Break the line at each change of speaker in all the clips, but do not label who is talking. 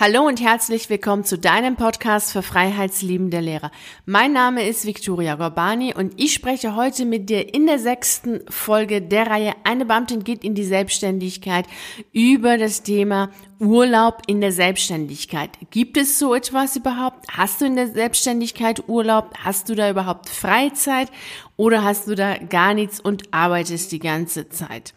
Hallo und herzlich willkommen zu deinem Podcast für freiheitsliebende Lehrer. Mein Name ist Viktoria Gorbani und ich spreche heute mit dir in der sechsten Folge der Reihe Eine Beamtin geht in die Selbstständigkeit über das Thema Urlaub in der Selbstständigkeit. Gibt es so etwas überhaupt? Hast du in der Selbstständigkeit Urlaub? Hast du da überhaupt Freizeit oder hast du da gar nichts und arbeitest die ganze Zeit?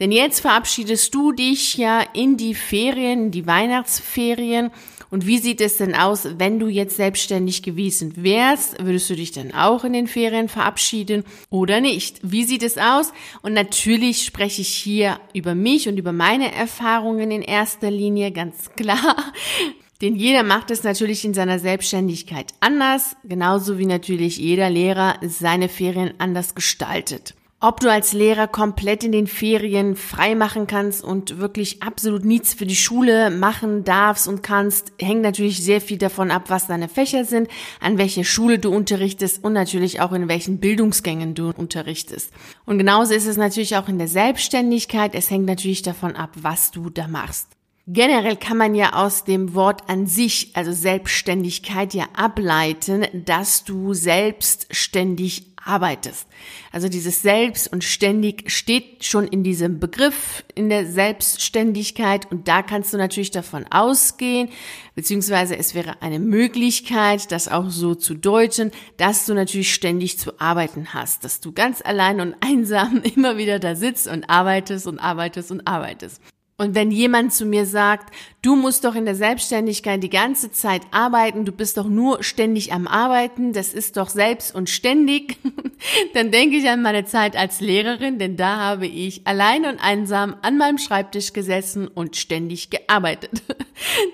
Denn jetzt verabschiedest du dich ja in die Ferien, die Weihnachtsferien. Und wie sieht es denn aus, wenn du jetzt selbstständig gewesen wärst? Würdest du dich dann auch in den Ferien verabschieden oder nicht? Wie sieht es aus? Und natürlich spreche ich hier über mich und über meine Erfahrungen in erster Linie, ganz klar. Denn jeder macht es natürlich in seiner Selbstständigkeit anders, genauso wie natürlich jeder Lehrer seine Ferien anders gestaltet. Ob du als Lehrer komplett in den Ferien frei machen kannst und wirklich absolut nichts für die Schule machen darfst und kannst, hängt natürlich sehr viel davon ab, was deine Fächer sind, an welcher Schule du unterrichtest und natürlich auch in welchen Bildungsgängen du unterrichtest. Und genauso ist es natürlich auch in der Selbstständigkeit. Es hängt natürlich davon ab, was du da machst. Generell kann man ja aus dem Wort an sich, also Selbstständigkeit, ja ableiten, dass du selbstständig arbeitest. Also dieses Selbst und ständig steht schon in diesem Begriff in der Selbstständigkeit und da kannst du natürlich davon ausgehen, beziehungsweise es wäre eine Möglichkeit, das auch so zu deuten, dass du natürlich ständig zu arbeiten hast, dass du ganz allein und einsam immer wieder da sitzt und arbeitest und arbeitest und arbeitest. Und wenn jemand zu mir sagt, du musst doch in der Selbstständigkeit die ganze Zeit arbeiten, du bist doch nur ständig am Arbeiten, das ist doch selbst und ständig, dann denke ich an meine Zeit als Lehrerin, denn da habe ich allein und einsam an meinem Schreibtisch gesessen und ständig gearbeitet.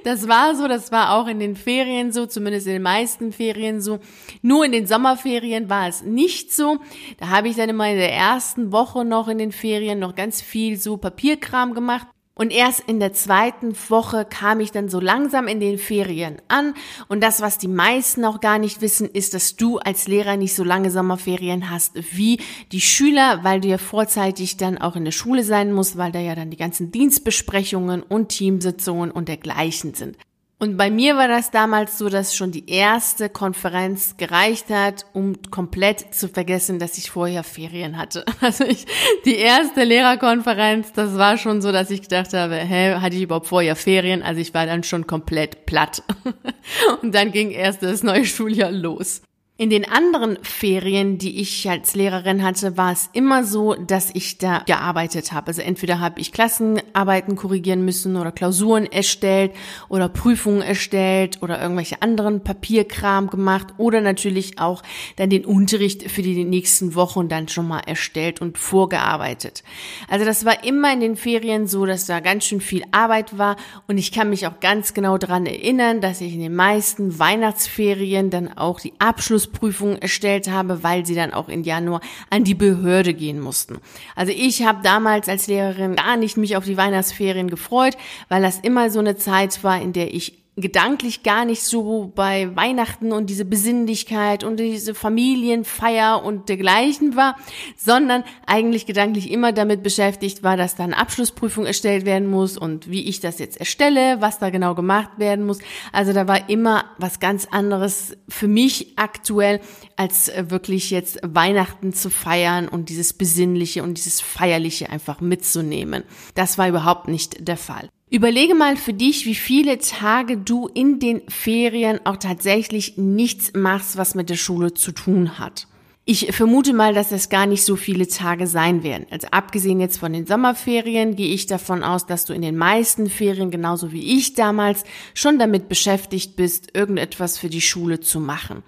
Das war so, das war auch in den Ferien so, zumindest in den meisten Ferien so. Nur in den Sommerferien war es nicht so. Da habe ich dann immer in der ersten Woche noch in den Ferien noch ganz viel so Papierkram gemacht. Und erst in der zweiten Woche kam ich dann so langsam in den Ferien an. Und das, was die meisten auch gar nicht wissen, ist, dass du als Lehrer nicht so lange Sommerferien hast wie die Schüler, weil du ja vorzeitig dann auch in der Schule sein musst, weil da ja dann die ganzen Dienstbesprechungen und Teamsitzungen und dergleichen sind. Und bei mir war das damals so, dass schon die erste Konferenz gereicht hat, um komplett zu vergessen, dass ich vorher Ferien hatte. Also ich, die erste Lehrerkonferenz, das war schon so, dass ich gedacht habe, hä, hatte ich überhaupt vorher Ferien? Also ich war dann schon komplett platt. Und dann ging erst das neue Schuljahr los. In den anderen Ferien, die ich als Lehrerin hatte, war es immer so, dass ich da gearbeitet habe. Also entweder habe ich Klassenarbeiten korrigieren müssen oder Klausuren erstellt oder Prüfungen erstellt oder irgendwelche anderen Papierkram gemacht oder natürlich auch dann den Unterricht für die nächsten Wochen dann schon mal erstellt und vorgearbeitet. Also das war immer in den Ferien so, dass da ganz schön viel Arbeit war und ich kann mich auch ganz genau daran erinnern, dass ich in den meisten Weihnachtsferien dann auch die Abschluss Abschlussprüfungen erstellt habe, weil sie dann auch in Januar an die Behörde gehen mussten. Also ich habe damals als Lehrerin gar nicht mich auf die Weihnachtsferien gefreut, weil das immer so eine Zeit war, in der ich gedanklich gar nicht so bei Weihnachten und diese Besinnlichkeit und diese Familienfeier und dergleichen war, sondern eigentlich gedanklich immer damit beschäftigt war, dass da eine Abschlussprüfung erstellt werden muss und wie ich das jetzt erstelle, was da genau gemacht werden muss. Also da war immer was ganz anderes für mich aktuell, als äh, wirklich jetzt Weihnachten zu feiern und dieses Besinnliche und dieses Feierliche einfach mitzunehmen. Das war überhaupt nicht der Fall. Überlege mal für dich, wie viele Tage du in den Ferien auch tatsächlich nichts machst, was mit der Schule zu tun hat. Ich vermute mal, dass es gar nicht so viele Tage sein werden. Also abgesehen jetzt von den Sommerferien gehe ich davon aus, dass du in den meisten Ferien, genauso wie ich damals, schon damit beschäftigt bist, irgendetwas für die Schule zu machen.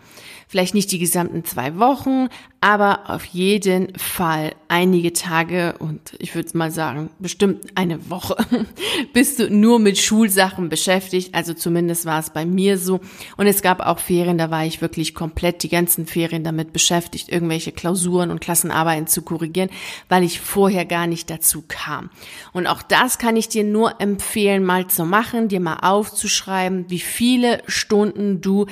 Vielleicht nicht die gesamten zwei Wochen, aber auf jeden Fall einige Tage und ich würde mal sagen, bestimmt eine Woche bist du nur mit Schulsachen beschäftigt. Also zumindest war es bei mir so. Und es gab auch Ferien, da war ich wirklich komplett die ganzen Ferien damit beschäftigt, irgendwelche Klausuren und Klassenarbeiten zu korrigieren, weil ich vorher gar nicht dazu kam. Und auch das kann ich dir nur empfehlen, mal zu machen, dir mal aufzuschreiben, wie viele Stunden du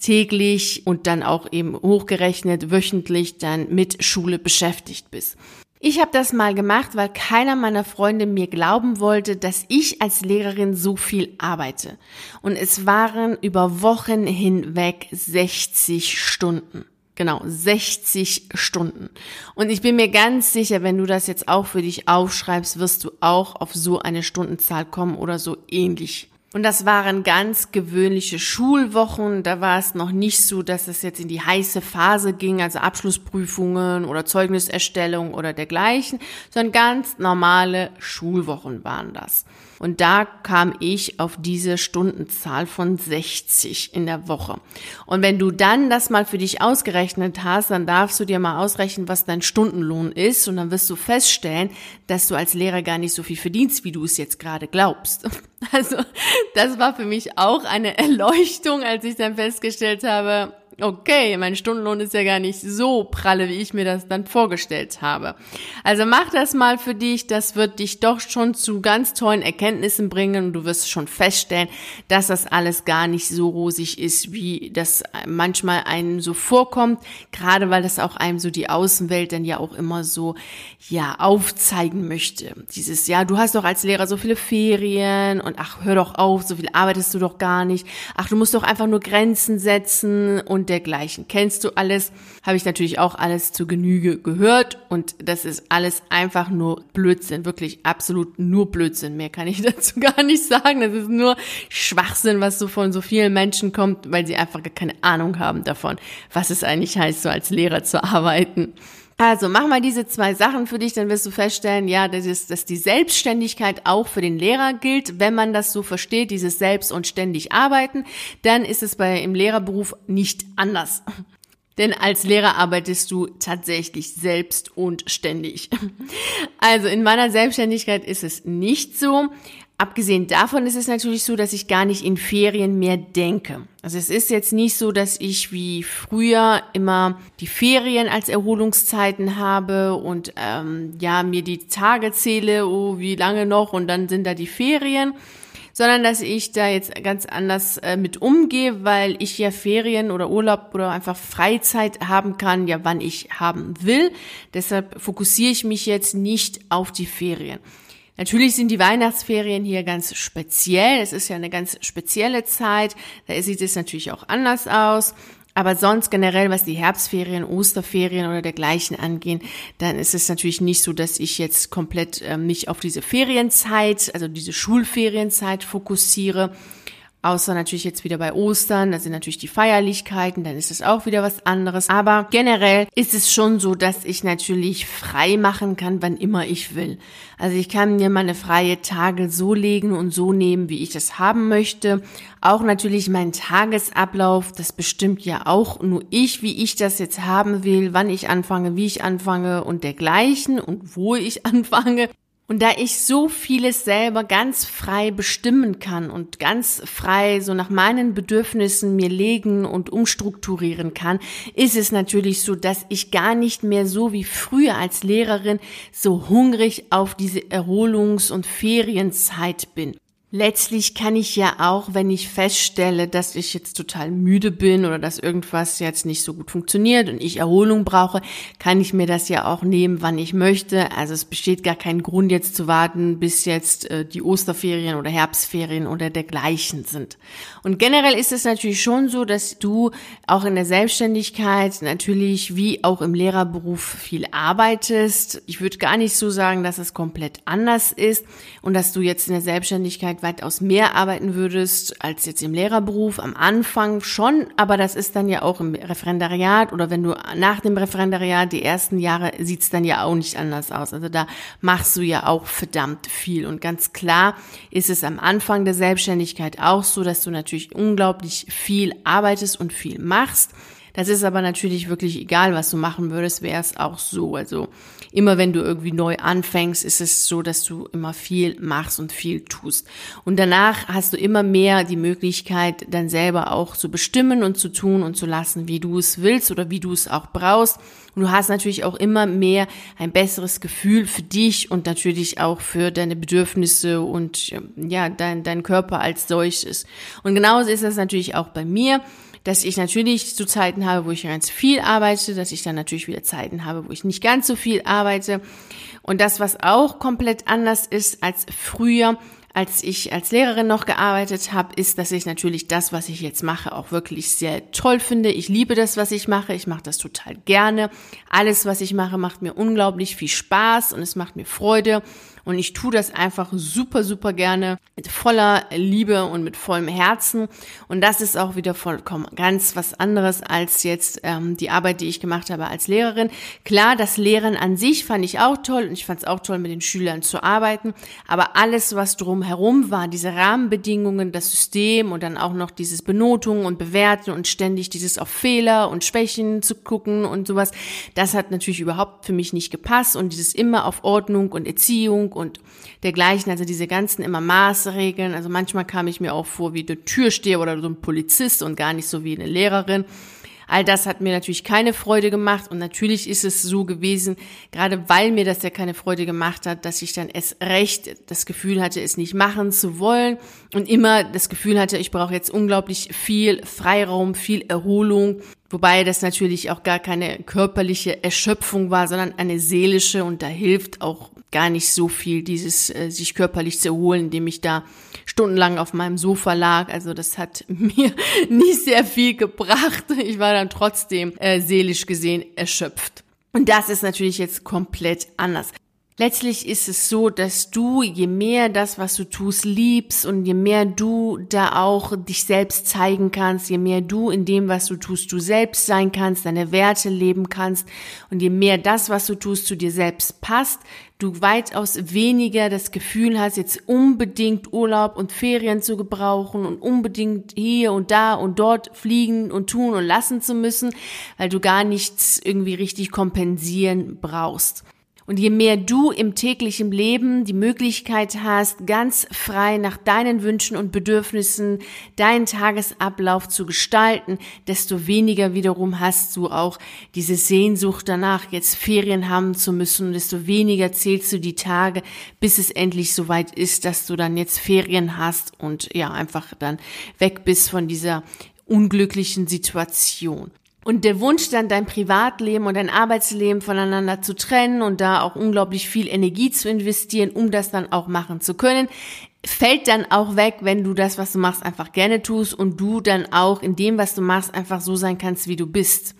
täglich und dann auch eben hochgerechnet wöchentlich dann mit Schule beschäftigt bist. Ich habe das mal gemacht, weil keiner meiner Freunde mir glauben wollte, dass ich als Lehrerin so viel arbeite. Und es waren über Wochen hinweg 60 Stunden. Genau, 60 Stunden. Und ich bin mir ganz sicher, wenn du das jetzt auch für dich aufschreibst, wirst du auch auf so eine Stundenzahl kommen oder so ähnlich. Und das waren ganz gewöhnliche Schulwochen. Da war es noch nicht so, dass es jetzt in die heiße Phase ging, also Abschlussprüfungen oder Zeugniserstellung oder dergleichen, sondern ganz normale Schulwochen waren das. Und da kam ich auf diese Stundenzahl von 60 in der Woche. Und wenn du dann das mal für dich ausgerechnet hast, dann darfst du dir mal ausrechnen, was dein Stundenlohn ist. Und dann wirst du feststellen, dass du als Lehrer gar nicht so viel verdienst, wie du es jetzt gerade glaubst. Also das war für mich auch eine Erleuchtung, als ich dann festgestellt habe, okay, mein Stundenlohn ist ja gar nicht so pralle, wie ich mir das dann vorgestellt habe. Also mach das mal für dich, das wird dich doch schon zu ganz tollen Erkenntnissen bringen und du wirst schon feststellen, dass das alles gar nicht so rosig ist, wie das manchmal einem so vorkommt, gerade weil das auch einem so die Außenwelt dann ja auch immer so, ja, aufzeigen möchte. Dieses, ja, du hast doch als Lehrer so viele Ferien und ach, hör doch auf, so viel arbeitest du doch gar nicht. Ach, du musst doch einfach nur Grenzen setzen und dergleichen. Kennst du alles? Habe ich natürlich auch alles zu Genüge gehört und das ist alles einfach nur Blödsinn, wirklich absolut nur Blödsinn. Mehr kann ich dazu gar nicht sagen. Das ist nur Schwachsinn, was so von so vielen Menschen kommt, weil sie einfach gar keine Ahnung haben davon, was es eigentlich heißt, so als Lehrer zu arbeiten. Also mach mal diese zwei Sachen für dich, dann wirst du feststellen, ja, das ist, dass die Selbstständigkeit auch für den Lehrer gilt. Wenn man das so versteht, dieses Selbst- und ständig arbeiten, dann ist es bei im Lehrerberuf nicht anders. Denn als Lehrer arbeitest du tatsächlich selbst und ständig. Also in meiner Selbstständigkeit ist es nicht so. Abgesehen davon ist es natürlich so, dass ich gar nicht in Ferien mehr denke. Also es ist jetzt nicht so, dass ich wie früher immer die Ferien als Erholungszeiten habe und ähm, ja mir die Tage zähle, oh wie lange noch und dann sind da die Ferien, sondern dass ich da jetzt ganz anders äh, mit umgehe, weil ich ja Ferien oder Urlaub oder einfach Freizeit haben kann, ja wann ich haben will. Deshalb fokussiere ich mich jetzt nicht auf die Ferien. Natürlich sind die Weihnachtsferien hier ganz speziell. Es ist ja eine ganz spezielle Zeit. Da sieht es natürlich auch anders aus. Aber sonst generell, was die Herbstferien, Osterferien oder dergleichen angehen, dann ist es natürlich nicht so, dass ich jetzt komplett äh, mich auf diese Ferienzeit, also diese Schulferienzeit fokussiere, Außer natürlich jetzt wieder bei Ostern, da sind natürlich die Feierlichkeiten, dann ist es auch wieder was anderes. Aber generell ist es schon so, dass ich natürlich frei machen kann, wann immer ich will. Also ich kann mir meine freie Tage so legen und so nehmen, wie ich das haben möchte. Auch natürlich mein Tagesablauf, das bestimmt ja auch nur ich, wie ich das jetzt haben will, wann ich anfange, wie ich anfange und dergleichen und wo ich anfange. Und da ich so vieles selber ganz frei bestimmen kann und ganz frei so nach meinen Bedürfnissen mir legen und umstrukturieren kann, ist es natürlich so, dass ich gar nicht mehr so wie früher als Lehrerin so hungrig auf diese Erholungs- und Ferienzeit bin. Letztlich kann ich ja auch, wenn ich feststelle, dass ich jetzt total müde bin oder dass irgendwas jetzt nicht so gut funktioniert und ich Erholung brauche, kann ich mir das ja auch nehmen, wann ich möchte. Also es besteht gar kein Grund jetzt zu warten, bis jetzt äh, die Osterferien oder Herbstferien oder dergleichen sind. Und generell ist es natürlich schon so, dass du auch in der Selbstständigkeit natürlich wie auch im Lehrerberuf viel arbeitest. Ich würde gar nicht so sagen, dass es komplett anders ist und dass du jetzt in der Selbstständigkeit weitaus mehr arbeiten würdest als jetzt im Lehrerberuf. Am Anfang schon, aber das ist dann ja auch im Referendariat oder wenn du nach dem Referendariat die ersten Jahre sieht's dann ja auch nicht anders aus. Also da machst du ja auch verdammt viel. Und ganz klar ist es am Anfang der Selbstständigkeit auch so, dass du natürlich unglaublich viel arbeitest und viel machst. Das ist aber natürlich wirklich egal, was du machen würdest, wäre es auch so. Also immer wenn du irgendwie neu anfängst, ist es so, dass du immer viel machst und viel tust. Und danach hast du immer mehr die Möglichkeit, dann selber auch zu bestimmen und zu tun und zu lassen, wie du es willst oder wie du es auch brauchst. Und du hast natürlich auch immer mehr ein besseres Gefühl für dich und natürlich auch für deine Bedürfnisse und ja, dein, dein Körper als solches. Und genauso ist das natürlich auch bei mir. Dass ich natürlich zu Zeiten habe, wo ich ganz viel arbeite, dass ich dann natürlich wieder Zeiten habe, wo ich nicht ganz so viel arbeite. Und das, was auch komplett anders ist als früher, als ich als Lehrerin noch gearbeitet habe, ist, dass ich natürlich das, was ich jetzt mache, auch wirklich sehr toll finde. Ich liebe das, was ich mache. Ich mache das total gerne. Alles, was ich mache, macht mir unglaublich viel Spaß und es macht mir Freude. Und ich tue das einfach super, super gerne mit voller Liebe und mit vollem Herzen. Und das ist auch wieder vollkommen ganz was anderes als jetzt ähm, die Arbeit, die ich gemacht habe als Lehrerin. Klar, das Lehren an sich fand ich auch toll und ich fand es auch toll, mit den Schülern zu arbeiten. Aber alles, was drumherum war, diese Rahmenbedingungen, das System und dann auch noch dieses Benotung und Bewerten und ständig dieses auf Fehler und Schwächen zu gucken und sowas, das hat natürlich überhaupt für mich nicht gepasst. Und dieses immer auf Ordnung und Erziehung und dergleichen, also diese ganzen immer Maßregeln. Also manchmal kam ich mir auch vor wie eine Türsteher oder so ein Polizist und gar nicht so wie eine Lehrerin. All das hat mir natürlich keine Freude gemacht. Und natürlich ist es so gewesen, gerade weil mir das ja keine Freude gemacht hat, dass ich dann es recht das Gefühl hatte, es nicht machen zu wollen. Und immer das Gefühl hatte, ich brauche jetzt unglaublich viel Freiraum, viel Erholung, wobei das natürlich auch gar keine körperliche Erschöpfung war, sondern eine seelische. Und da hilft auch gar nicht so viel, dieses äh, sich körperlich zu erholen, indem ich da stundenlang auf meinem Sofa lag. Also das hat mir nicht sehr viel gebracht. Ich war dann trotzdem äh, seelisch gesehen erschöpft. Und das ist natürlich jetzt komplett anders. Letztlich ist es so, dass du, je mehr das, was du tust, liebst und je mehr du da auch dich selbst zeigen kannst, je mehr du in dem, was du tust, du selbst sein kannst, deine Werte leben kannst und je mehr das, was du tust, zu dir selbst passt, du weitaus weniger das Gefühl hast, jetzt unbedingt Urlaub und Ferien zu gebrauchen und unbedingt hier und da und dort fliegen und tun und lassen zu müssen, weil du gar nichts irgendwie richtig kompensieren brauchst. Und je mehr du im täglichen Leben die Möglichkeit hast, ganz frei nach deinen Wünschen und Bedürfnissen deinen Tagesablauf zu gestalten, desto weniger wiederum hast du auch diese Sehnsucht danach, jetzt Ferien haben zu müssen, und desto weniger zählst du die Tage, bis es endlich soweit ist, dass du dann jetzt Ferien hast und ja, einfach dann weg bist von dieser unglücklichen Situation. Und der Wunsch dann dein Privatleben und dein Arbeitsleben voneinander zu trennen und da auch unglaublich viel Energie zu investieren, um das dann auch machen zu können, fällt dann auch weg, wenn du das, was du machst, einfach gerne tust und du dann auch in dem, was du machst, einfach so sein kannst, wie du bist.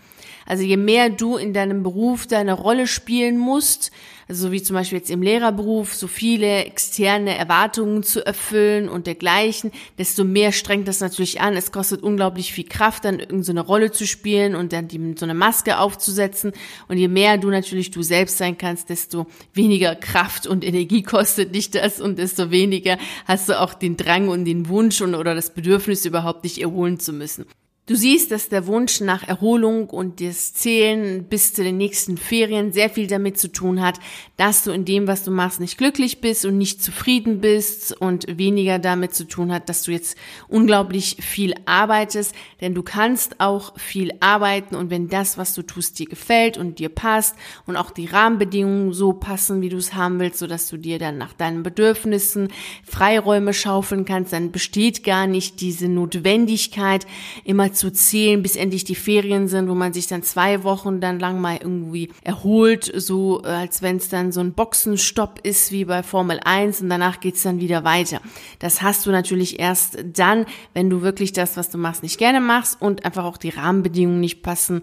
Also je mehr du in deinem Beruf deine Rolle spielen musst, also so wie zum Beispiel jetzt im Lehrerberuf, so viele externe Erwartungen zu erfüllen und dergleichen, desto mehr strengt das natürlich an. Es kostet unglaublich viel Kraft, dann irgendeine so Rolle zu spielen und dann die, so eine Maske aufzusetzen. Und je mehr du natürlich du selbst sein kannst, desto weniger Kraft und Energie kostet dich das und desto weniger hast du auch den Drang und den Wunsch und, oder das Bedürfnis überhaupt dich erholen zu müssen. Du siehst, dass der Wunsch nach Erholung und das Zählen bis zu den nächsten Ferien sehr viel damit zu tun hat, dass du in dem, was du machst, nicht glücklich bist und nicht zufrieden bist und weniger damit zu tun hat, dass du jetzt unglaublich viel arbeitest, denn du kannst auch viel arbeiten und wenn das, was du tust, dir gefällt und dir passt und auch die Rahmenbedingungen so passen, wie du es haben willst, sodass du dir dann nach deinen Bedürfnissen Freiräume schaufeln kannst, dann besteht gar nicht diese Notwendigkeit, immer zu zählen, bis endlich die Ferien sind, wo man sich dann zwei Wochen dann lang mal irgendwie erholt, so äh, als wenn es dann so ein Boxenstopp ist wie bei Formel 1 und danach geht's dann wieder weiter. Das hast du natürlich erst dann, wenn du wirklich das, was du machst, nicht gerne machst und einfach auch die Rahmenbedingungen nicht passen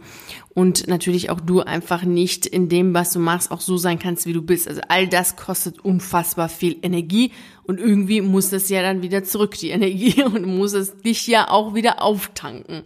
und natürlich auch du einfach nicht in dem, was du machst, auch so sein kannst, wie du bist. Also all das kostet unfassbar viel Energie und irgendwie muss das ja dann wieder zurück, die Energie, und muss es dich ja auch wieder auftanken.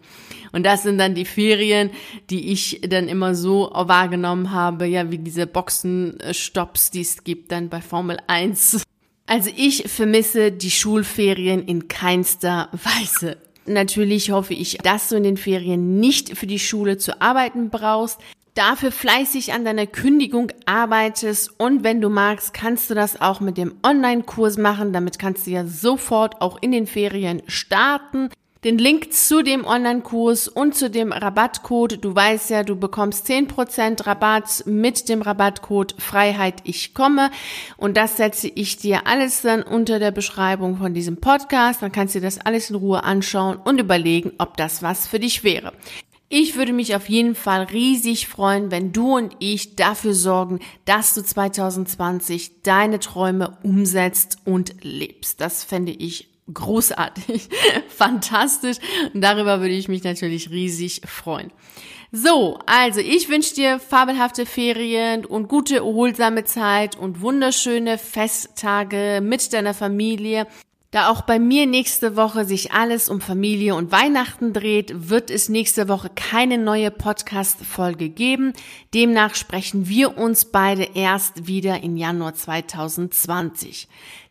Und das sind dann die Ferien, die ich dann immer so wahrgenommen habe, ja, wie diese Boxenstopps, die es gibt dann bei Formel 1. Also ich vermisse die Schulferien in keinster Weise. Natürlich hoffe ich, dass du in den Ferien nicht für die Schule zu arbeiten brauchst, dafür fleißig an deiner Kündigung arbeitest und wenn du magst, kannst du das auch mit dem Online-Kurs machen. Damit kannst du ja sofort auch in den Ferien starten. Den Link zu dem Online-Kurs und zu dem Rabattcode, du weißt ja, du bekommst 10% Rabatt mit dem Rabattcode Freiheit ich komme und das setze ich dir alles dann unter der Beschreibung von diesem Podcast, dann kannst du dir das alles in Ruhe anschauen und überlegen, ob das was für dich wäre. Ich würde mich auf jeden Fall riesig freuen, wenn du und ich dafür sorgen, dass du 2020 deine Träume umsetzt und lebst. Das fände ich großartig, fantastisch und darüber würde ich mich natürlich riesig freuen. So, also ich wünsche dir fabelhafte Ferien und gute, erholsame Zeit und wunderschöne Festtage mit deiner Familie. Da auch bei mir nächste Woche sich alles um Familie und Weihnachten dreht, wird es nächste Woche keine neue Podcast-Folge geben. Demnach sprechen wir uns beide erst wieder im Januar 2020.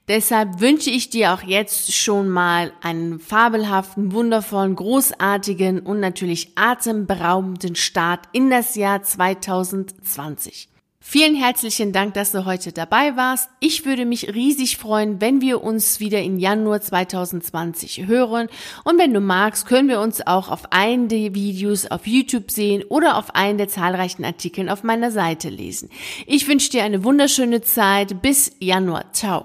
Deshalb wünsche ich dir auch jetzt schon mal einen fabelhaften, wundervollen, großartigen und natürlich atemberaubenden Start in das Jahr 2020. Vielen herzlichen Dank, dass du heute dabei warst. Ich würde mich riesig freuen, wenn wir uns wieder im Januar 2020 hören. Und wenn du magst, können wir uns auch auf einen der Videos auf YouTube sehen oder auf einen der zahlreichen Artikeln auf meiner Seite lesen. Ich wünsche dir eine wunderschöne Zeit. Bis Januar. Ciao.